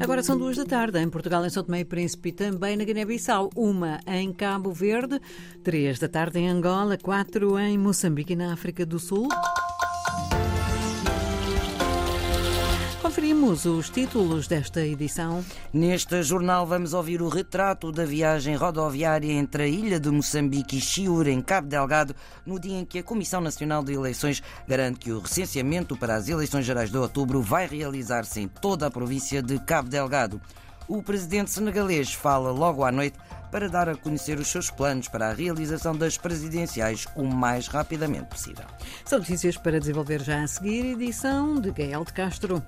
Agora são duas da tarde em Portugal, em São Tomé e Príncipe e também na Guiné-Bissau. Uma em Cabo Verde, três da tarde em Angola, quatro em Moçambique e na África do Sul. Conferimos os títulos desta edição. Neste jornal vamos ouvir o retrato da viagem rodoviária entre a ilha de Moçambique e Chiure, em Cabo Delgado, no dia em que a Comissão Nacional de Eleições garante que o recenseamento para as eleições gerais de outubro vai realizar-se em toda a província de Cabo Delgado. O presidente senegalês fala logo à noite para dar a conhecer os seus planos para a realização das presidenciais o mais rapidamente possível. São notícias para desenvolver já a seguir, edição de Gael de Castro.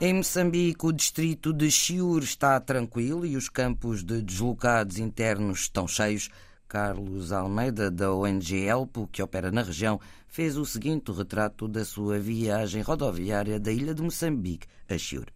Em Moçambique, o distrito de Chiur está tranquilo e os campos de deslocados internos estão cheios. Carlos Almeida, da ONG Elpo, que opera na região, fez o seguinte retrato da sua viagem rodoviária da ilha de Moçambique a Chiur.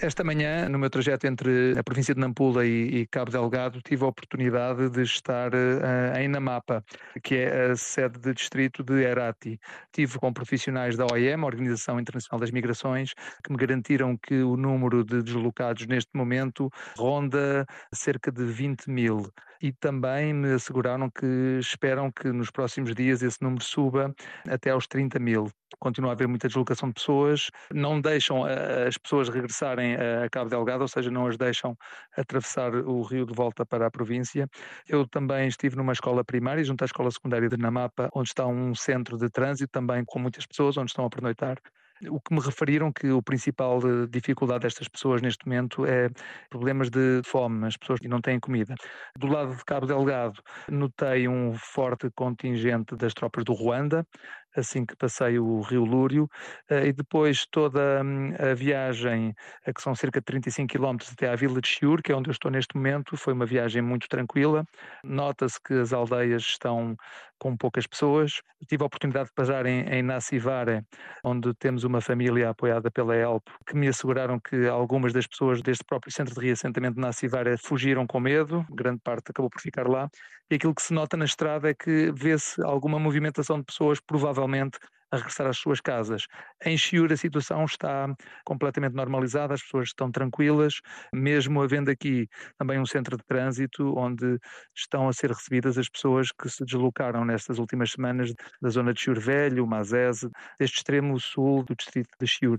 Esta manhã, no meu trajeto entre a província de Nampula e, e Cabo Delgado, tive a oportunidade de estar uh, em Namapa, que é a sede de distrito de Herati. Tive com profissionais da OIM, Organização Internacional das Migrações, que me garantiram que o número de deslocados neste momento ronda cerca de 20 mil e também me asseguraram que esperam que nos próximos dias esse número suba até aos 30 mil. Continua a haver muita deslocação de pessoas, não deixam as pessoas regressarem a Cabo Delgado, ou seja, não as deixam atravessar o rio de volta para a província. Eu também estive numa escola primária, junto à escola secundária de Namapa, onde está um centro de trânsito também com muitas pessoas, onde estão a pernoitar. O que me referiram que o principal eh, dificuldade destas pessoas neste momento é problemas de fome, as pessoas que não têm comida. Do lado de Cabo Delgado, notei um forte contingente das tropas do Ruanda, assim que passei o Rio Lúrio, eh, e depois toda hum, a viagem, que são cerca de 35 km até à vila de Chiur, que é onde eu estou neste momento, foi uma viagem muito tranquila. Nota-se que as aldeias estão com poucas pessoas. Tive a oportunidade de passar em, em Nassivare, onde temos uma família apoiada pela ELP, que me asseguraram que algumas das pessoas deste próprio centro de reassentamento de Nassivare fugiram com medo, grande parte acabou por ficar lá. E aquilo que se nota na estrada é que vê-se alguma movimentação de pessoas, provavelmente a regressar às suas casas. Em Chiur a situação está completamente normalizada, as pessoas estão tranquilas, mesmo havendo aqui também um centro de trânsito onde estão a ser recebidas as pessoas que se deslocaram nestas últimas semanas da zona de Chiur Velho, Mazese, deste extremo sul do distrito de Chiur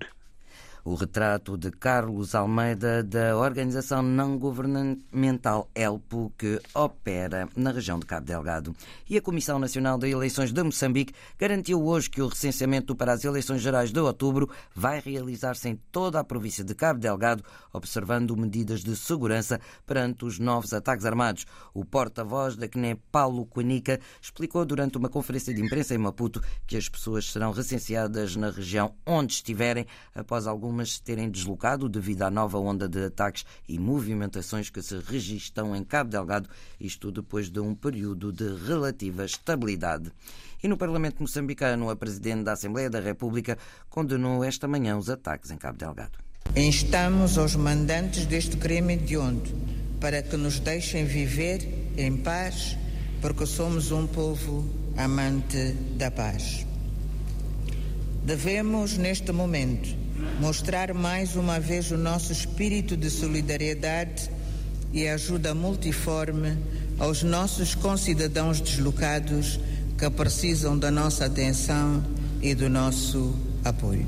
o retrato de Carlos Almeida, da organização não governamental ELPO, que opera na região de Cabo Delgado. E a Comissão Nacional de Eleições de Moçambique garantiu hoje que o recenseamento para as eleições gerais de outubro vai realizar-se em toda a província de Cabo Delgado, observando medidas de segurança perante os novos ataques armados. O porta-voz da CNE, Paulo Quanica, explicou durante uma conferência de imprensa em Maputo que as pessoas serão recenseadas na região onde estiverem após algum algumas se terem deslocado devido à nova onda de ataques e movimentações que se registram em Cabo Delgado, isto depois de um período de relativa estabilidade. E no Parlamento moçambicano, a Presidente da Assembleia da República condenou esta manhã os ataques em Cabo Delgado. Instamos aos mandantes deste crime de onde para que nos deixem viver em paz, porque somos um povo amante da paz. Devemos, neste momento, mostrar mais uma vez o nosso espírito de solidariedade e ajuda multiforme aos nossos concidadãos deslocados que precisam da nossa atenção e do nosso apoio.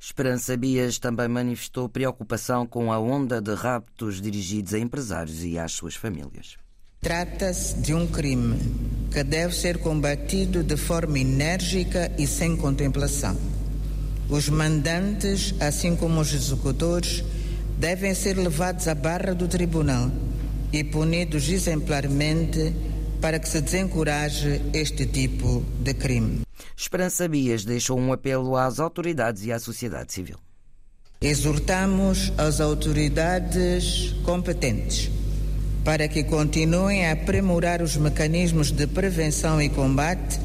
Esperança Bias também manifestou preocupação com a onda de raptos dirigidos a empresários e às suas famílias. Trata-se de um crime que deve ser combatido de forma enérgica e sem contemplação. Os mandantes, assim como os executores, devem ser levados à barra do tribunal e punidos exemplarmente para que se desencoraje este tipo de crime. Esperança Bias deixou um apelo às autoridades e à sociedade civil. Exortamos as autoridades competentes para que continuem a aprimorar os mecanismos de prevenção e combate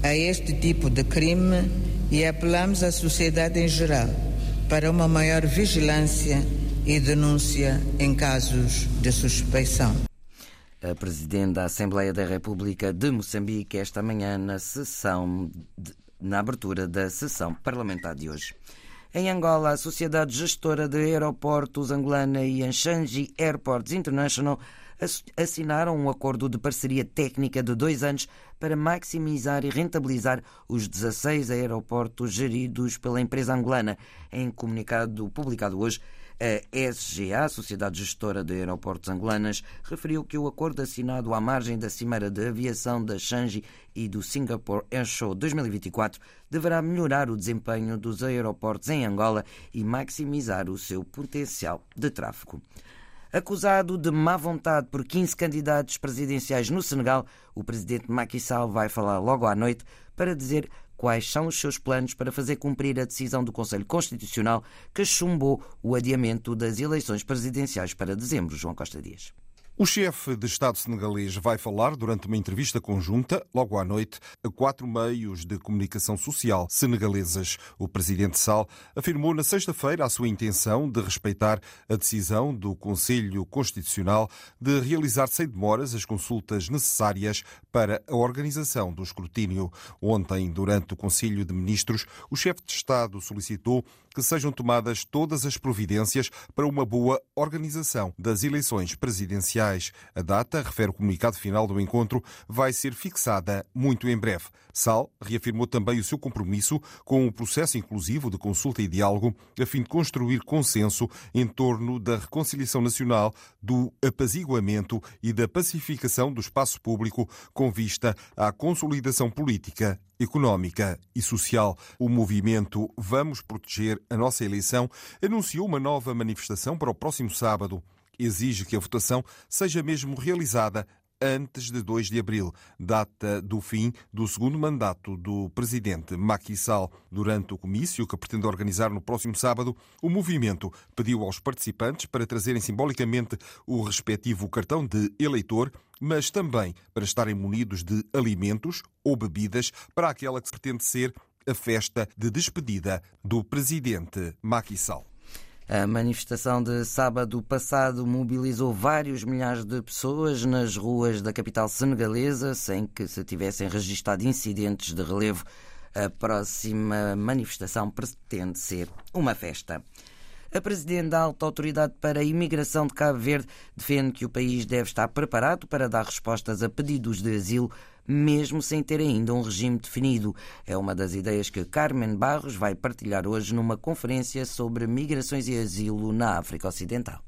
a este tipo de crime e apelamos à sociedade em geral para uma maior vigilância e denúncia em casos de suspeição. A Presidente da Assembleia da República de Moçambique, esta manhã, na sessão de na abertura da sessão parlamentar de hoje. Em Angola, a Sociedade Gestora de Aeroportos Angolana e Anshanji Airports International assinaram um acordo de parceria técnica de dois anos para maximizar e rentabilizar os 16 aeroportos geridos pela empresa angolana. Em comunicado publicado hoje, a SGA, a Sociedade Gestora de Aeroportos Angolanas, referiu que o acordo assinado à margem da Cimeira de Aviação da Shanghai e do Singapore Airshow 2024 deverá melhorar o desempenho dos aeroportos em Angola e maximizar o seu potencial de tráfego. Acusado de má vontade por 15 candidatos presidenciais no Senegal, o presidente Macky Sall vai falar logo à noite para dizer quais são os seus planos para fazer cumprir a decisão do Conselho Constitucional que chumbou o adiamento das eleições presidenciais para dezembro. João Costa Dias. O chefe de Estado senegalês vai falar durante uma entrevista conjunta, logo à noite, a quatro meios de comunicação social senegaleses. O presidente Sal afirmou na sexta-feira a sua intenção de respeitar a decisão do Conselho Constitucional de realizar sem demoras as consultas necessárias para a organização do escrutínio. Ontem, durante o Conselho de Ministros, o chefe de Estado solicitou que sejam tomadas todas as providências para uma boa organização das eleições presidenciais. A data, refere o comunicado final do encontro, vai ser fixada muito em breve. Sal reafirmou também o seu compromisso com o processo inclusivo de consulta e diálogo, a fim de construir consenso em torno da reconciliação nacional, do apaziguamento e da pacificação do espaço público com vista à consolidação política económica e social. O movimento Vamos Proteger a Nossa Eleição anunciou uma nova manifestação para o próximo sábado. Exige que a votação seja mesmo realizada antes de 2 de abril, data do fim do segundo mandato do presidente Macky Sall. Durante o comício que pretende organizar no próximo sábado, o movimento pediu aos participantes para trazerem simbolicamente o respectivo cartão de eleitor mas também para estarem munidos de alimentos ou bebidas para aquela que se pretende ser a festa de despedida do presidente Macky Sall. A manifestação de sábado passado mobilizou vários milhares de pessoas nas ruas da capital senegalesa, sem que se tivessem registado incidentes de relevo. A próxima manifestação pretende ser uma festa. A Presidente da Alta Autoridade para a Imigração de Cabo Verde defende que o país deve estar preparado para dar respostas a pedidos de asilo, mesmo sem ter ainda um regime definido. É uma das ideias que Carmen Barros vai partilhar hoje numa conferência sobre migrações e asilo na África Ocidental.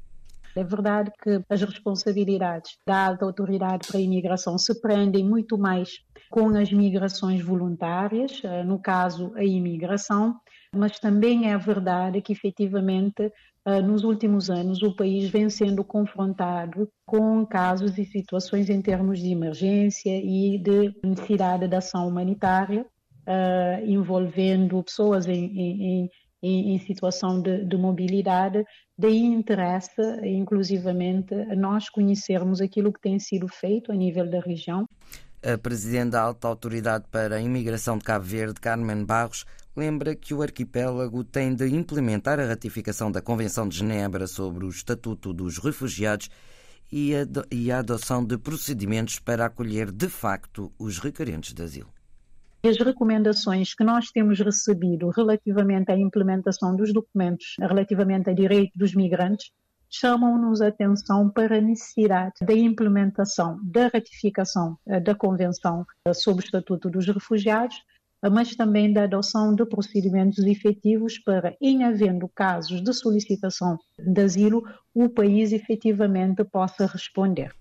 É verdade que as responsabilidades da autoridade para a imigração se prendem muito mais com as migrações voluntárias, eh, no caso a imigração, mas também é verdade que efetivamente eh, nos últimos anos o país vem sendo confrontado com casos e situações em termos de emergência e de necessidade de ação humanitária uh, envolvendo pessoas em, em, em, em situação de, de, mobilidade. Daí interessa, inclusivamente, nós conhecermos aquilo que tem sido feito a nível da região. A Presidente da Alta Autoridade para a Imigração de Cabo Verde, Carmen Barros, lembra que o arquipélago tem de implementar a ratificação da Convenção de Genebra sobre o Estatuto dos Refugiados e a adoção de procedimentos para acolher de facto os requerentes de asilo. As recomendações que nós temos recebido relativamente à implementação dos documentos relativamente a direito dos migrantes chamam-nos atenção para a necessidade da implementação da ratificação eh, da Convenção eh, sobre o Estatuto dos Refugiados mas também da adoção de procedimentos efetivos para, em havendo casos de solicitação de asilo, o país efetivamente possa responder.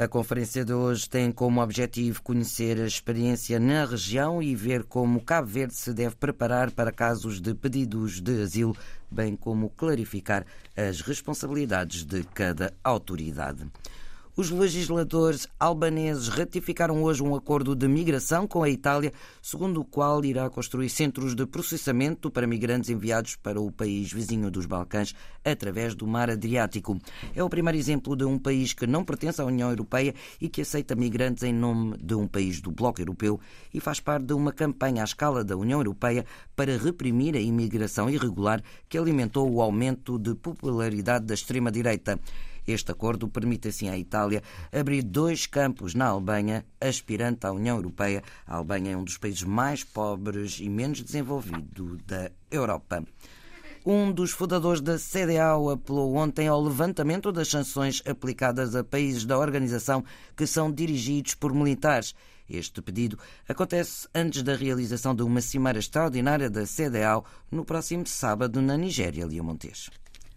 A conferência de hoje tem como objetivo conhecer a experiência na região e ver como Cabo Verde se deve preparar para casos de pedidos de asilo, bem como clarificar as responsabilidades de cada autoridade. Os legisladores albaneses ratificaram hoje um acordo de migração com a Itália, segundo o qual irá construir centros de processamento para migrantes enviados para o país vizinho dos Balcãs através do mar Adriático. É o primeiro exemplo de um país que não pertence à União Europeia e que aceita migrantes em nome de um país do Bloco Europeu e faz parte de uma campanha à escala da União Europeia para reprimir a imigração irregular que alimentou o aumento de popularidade da extrema-direita. Este acordo permite assim à Itália abrir dois campos na Alemanha, aspirante à União Europeia. A Alemanha é um dos países mais pobres e menos desenvolvido da Europa. Um dos fundadores da CDAO apelou ontem ao levantamento das sanções aplicadas a países da organização que são dirigidos por militares. Este pedido acontece antes da realização de uma cimeira extraordinária da CDAO no próximo sábado na Nigéria, Lia Montes.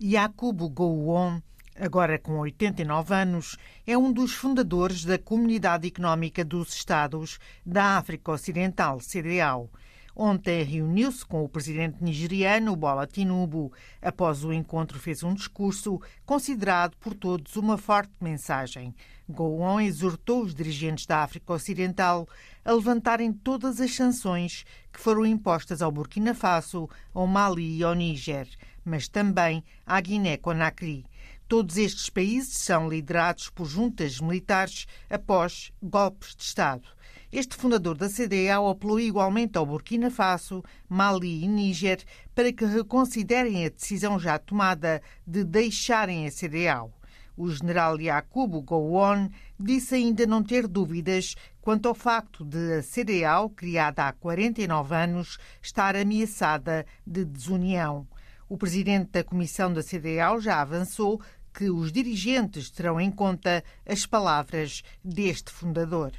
Yakubu Gowon, agora com 89 anos, é um dos fundadores da Comunidade Económica dos Estados da África Ocidental, CDAO. Ontem reuniu-se com o presidente nigeriano Bola Tinubu. Após o encontro, fez um discurso considerado por todos uma forte mensagem. Gowon exortou os dirigentes da África Ocidental a levantarem todas as sanções que foram impostas ao Burkina Faso, ao Mali e ao Níger, mas também à Guiné-Conakry. Todos estes países são liderados por juntas militares após golpes de Estado. Este fundador da CDAO apelou igualmente ao Burkina Faso, Mali e Níger para que reconsiderem a decisão já tomada de deixarem a CDAO. O general Yakubu Gowon disse ainda não ter dúvidas quanto ao facto de a CDAO, criada há 49 anos, estar ameaçada de desunião. O presidente da comissão da CDAO já avançou que os dirigentes terão em conta as palavras deste fundador.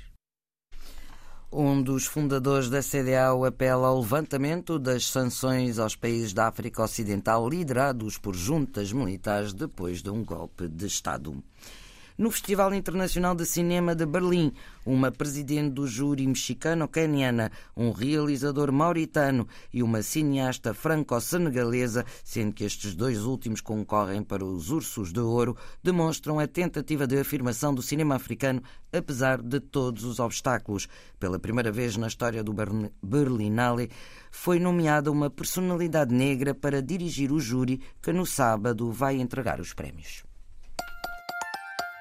Um dos fundadores da CDAO apela ao levantamento das sanções aos países da África Ocidental liderados por juntas militares depois de um golpe de Estado no Festival Internacional de Cinema de Berlim. Uma presidente do júri mexicano-caniana, um realizador mauritano e uma cineasta franco-senegalesa, sendo que estes dois últimos concorrem para os Ursos de Ouro, demonstram a tentativa de afirmação do cinema africano apesar de todos os obstáculos. Pela primeira vez na história do Berlinale, foi nomeada uma personalidade negra para dirigir o júri que no sábado vai entregar os prémios.